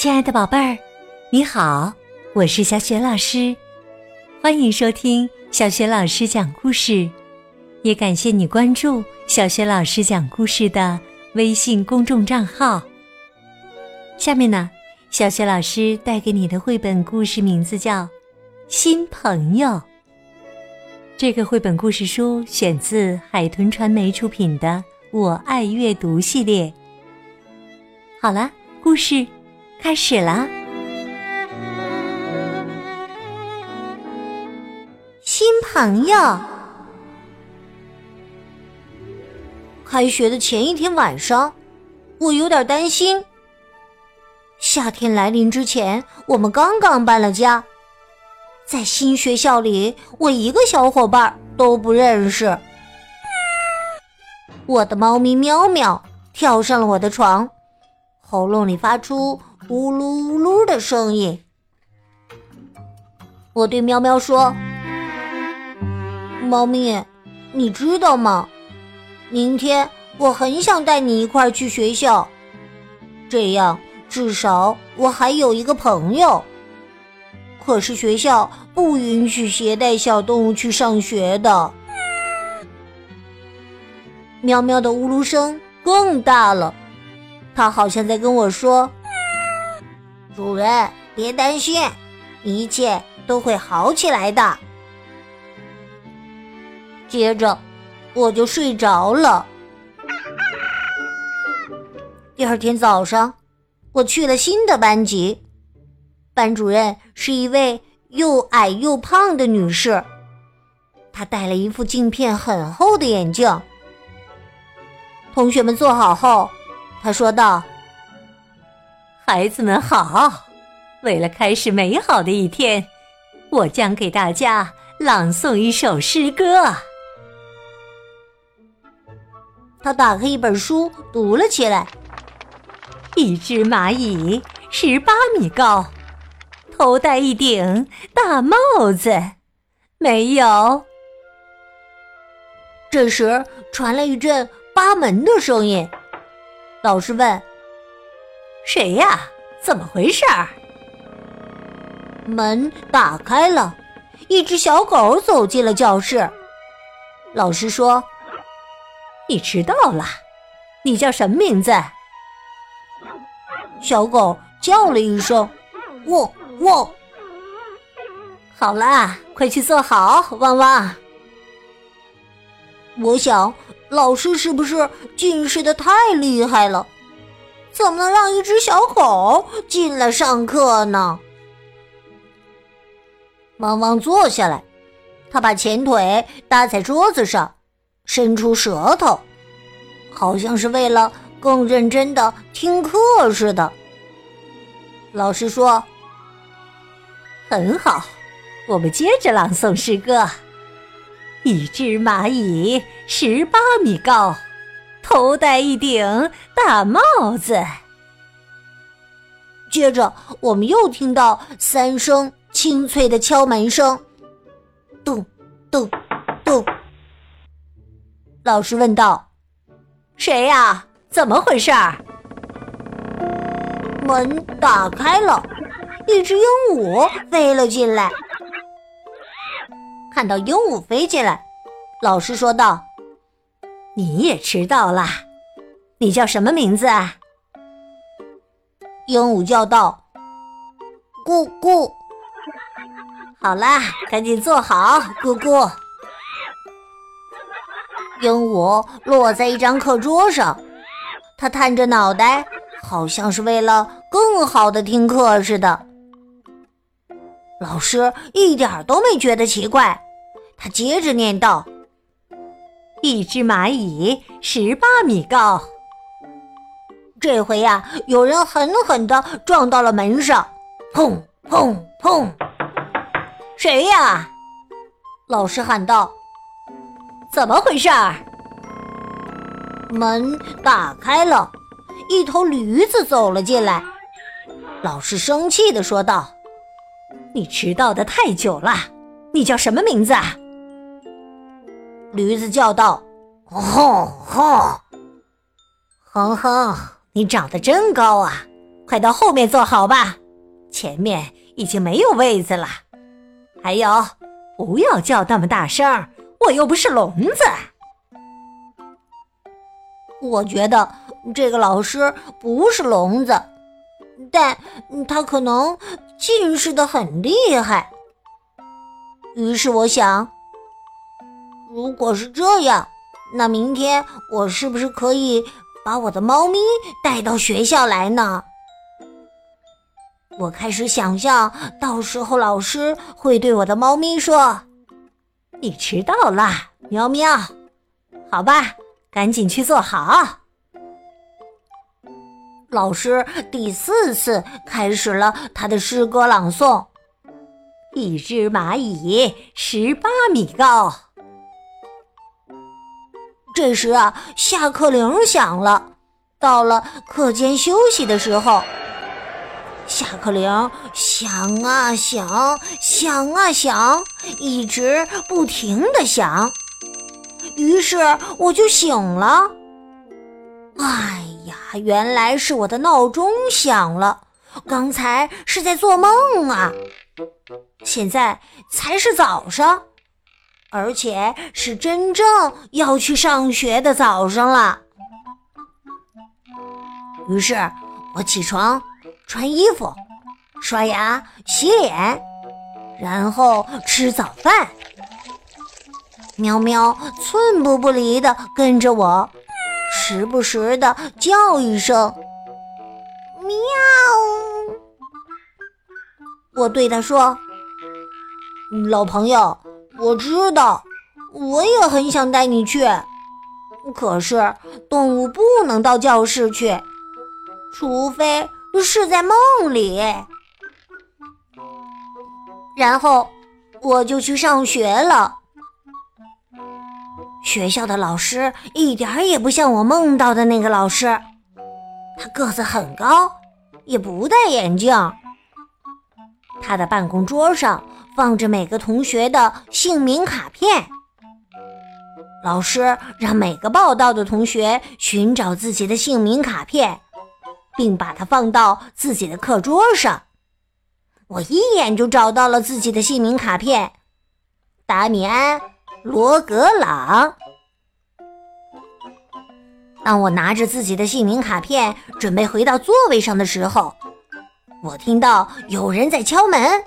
亲爱的宝贝儿，你好，我是小雪老师，欢迎收听小雪老师讲故事，也感谢你关注小雪老师讲故事的微信公众账号。下面呢，小雪老师带给你的绘本故事名字叫《新朋友》。这个绘本故事书选自海豚传媒出品的《我爱阅读》系列。好了，故事开始了！新朋友。开学的前一天晚上，我有点担心。夏天来临之前，我们刚刚搬了家，在新学校里，我一个小伙伴都不认识。我的猫咪喵喵跳上了我的床。喉咙里发出呜噜呜噜的声音。我对喵喵说：“猫咪，你知道吗？明天我很想带你一块儿去学校，这样至少我还有一个朋友。可是学校不允许携带小动物去上学的。”喵喵的呜噜声更大了。它好像在跟我说：“主人，别担心，一切都会好起来的。”接着，我就睡着了。第二天早上，我去了新的班级，班主任是一位又矮又胖的女士，她戴了一副镜片很厚的眼镜。同学们坐好后。他说道：“孩子们好，为了开始美好的一天，我将给大家朗诵一首诗歌。”他打开一本书，读了起来：“一只蚂蚁十八米高，头戴一顶大帽子，没有。”这时传来一阵扒门的声音。老师问：“谁呀？怎么回事儿？”门打开了，一只小狗走进了教室。老师说：“你迟到了，你叫什么名字？”小狗叫了一声：“汪汪。”好了，快去坐好，汪汪。我想。老师是不是近视的太厉害了？怎么能让一只小狗进来上课呢？汪汪坐下来，他把前腿搭在桌子上，伸出舌头，好像是为了更认真的听课似的。老师说：“很好，我们接着朗诵诗歌。”一只蚂蚁十八米高，头戴一顶大帽子。接着，我们又听到三声清脆的敲门声，咚咚咚。老师问道：“谁呀？怎么回事？”门打开了，一只鹦鹉飞了进来。看到鹦鹉飞进来，老师说道：“你也迟到了，你叫什么名字啊？”鹦鹉叫道：“咕咕。”好啦，赶紧坐好，咕咕。鹦鹉落在一张课桌上，它探着脑袋，好像是为了更好的听课似的。老师一点都没觉得奇怪，他接着念道：“一只蚂蚁十八米高。”这回呀，有人狠狠地撞到了门上，砰砰砰！谁呀？老师喊道：“怎么回事？”门打开了，一头驴子走了进来。老师生气地说道。你迟到的太久了，你叫什么名字啊？驴子叫道：“吼吼，哼哼，你长得真高啊，快到后面坐好吧，前面已经没有位子了。还有，不要叫那么大声，我又不是聋子。我觉得这个老师不是聋子，但他可能近视的很厉害。于是我想，如果是这样，那明天我是不是可以把我的猫咪带到学校来呢？我开始想象，到时候老师会对我的猫咪说：“你迟到了，喵喵。”好吧，赶紧去坐好。老师第四次开始了他的诗歌朗诵。一只蚂蚁十八米高。这时啊，下课铃响了，到了课间休息的时候。下课铃响啊响，响啊响，一直不停的响。于是我就醒了。哎呀，原来是我的闹钟响了，刚才是在做梦啊。现在才是早上，而且是真正要去上学的早上了。于是我起床、穿衣服、刷牙、洗脸，然后吃早饭。喵喵寸步不离的跟着我，时不时的叫一声“喵”。我对他说：“老朋友，我知道，我也很想带你去，可是动物不能到教室去，除非是在梦里。”然后我就去上学了。学校的老师一点也不像我梦到的那个老师，他个子很高，也不戴眼镜。他的办公桌上放着每个同学的姓名卡片。老师让每个报到的同学寻找自己的姓名卡片，并把它放到自己的课桌上。我一眼就找到了自己的姓名卡片：达米安·罗格朗。当我拿着自己的姓名卡片准备回到座位上的时候，我听到有人在敲门，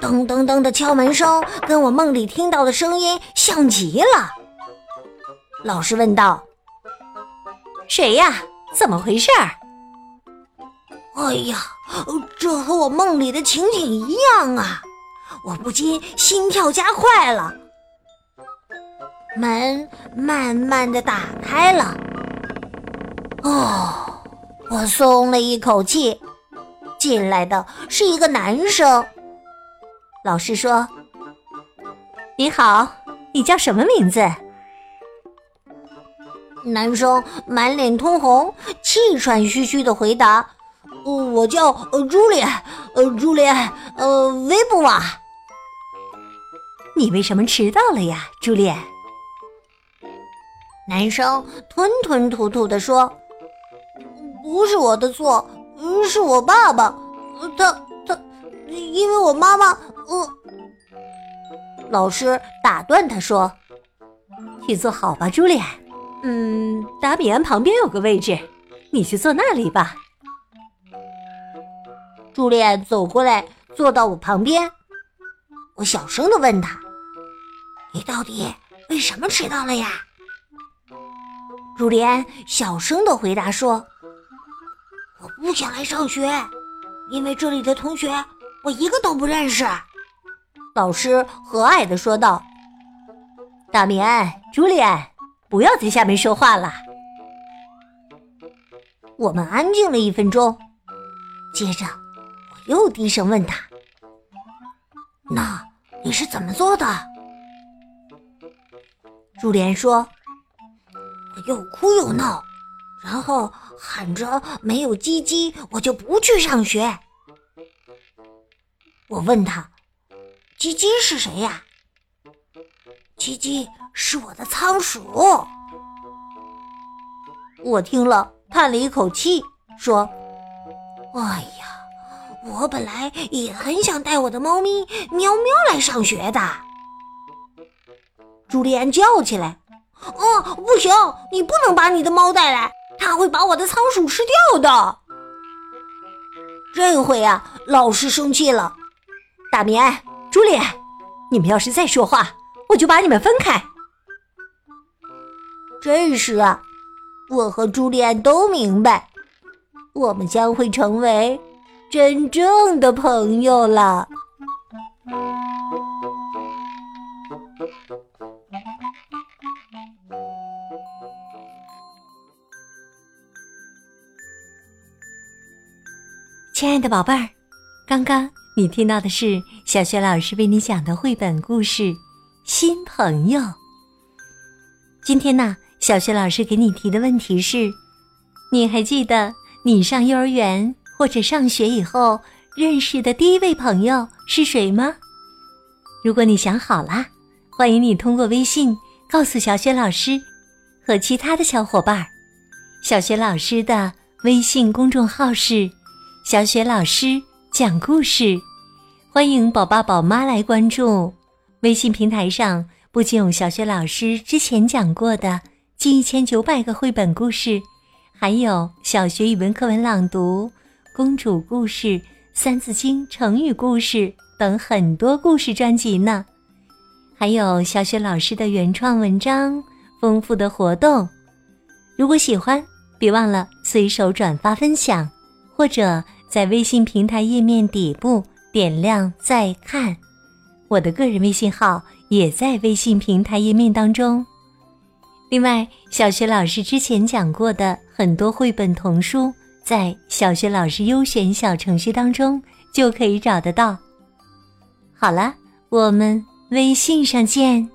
噔噔噔的敲门声跟我梦里听到的声音像极了。老师问道：“谁呀？怎么回事？”哎呀，这和我梦里的情景一样啊！我不禁心跳加快了。门慢慢的打开了，哦，我松了一口气。进来的是一个男生。老师说：“你好，你叫什么名字？”男生满脸通红，气喘吁吁的回答：“我叫呃朱莉，呃朱莉，呃维布瓦。”你为什么迟到了呀，朱莉？男生吞吞吐吐的说：“不是我的错。”是我爸爸，他他，因为我妈妈，呃，老师打断他说：“去坐好吧，朱莉。嗯，达米安旁边有个位置，你去坐那里吧。”朱莉安走过来，坐到我旁边。我小声的问他：“你到底为什么迟到了呀？”朱莉安小声的回答说。我不想来上学，因为这里的同学我一个都不认识。老师和蔼的说道：“大米安，朱莉安，不要在下面说话了。”我们安静了一分钟，接着我又低声问他：“那你是怎么做的？”朱莲说：“我又哭又闹。”然后喊着没有鸡鸡，我就不去上学。我问他：“鸡鸡是谁呀？”“鸡鸡是我的仓鼠。”我听了叹了一口气，说：“哎呀，我本来也很想带我的猫咪喵喵来上学的。朱莉安叫起来：“哦，不行，你不能把你的猫带来，它会把我的仓鼠吃掉的。”这回啊，老师生气了。大棉、朱莉安，你们要是再说话，我就把你们分开。这时啊，我和朱莉安都明白，我们将会成为真正的朋友了。亲爱的宝贝儿，刚刚你听到的是小雪老师为你讲的绘本故事《新朋友》。今天呢，小雪老师给你提的问题是：你还记得你上幼儿园或者上学以后认识的第一位朋友是谁吗？如果你想好了，欢迎你通过微信告诉小雪老师和其他的小伙伴。小雪老师的微信公众号是。小雪老师讲故事，欢迎宝爸宝妈来关注。微信平台上不仅有小雪老师之前讲过的近一千九百个绘本故事，还有小学语文课文朗读、公主故事、三字经、成语故事等很多故事专辑呢。还有小雪老师的原创文章、丰富的活动。如果喜欢，别忘了随手转发分享，或者。在微信平台页面底部点亮再看，我的个人微信号也在微信平台页面当中。另外，小学老师之前讲过的很多绘本童书，在小学老师优选小程序当中就可以找得到。好了，我们微信上见。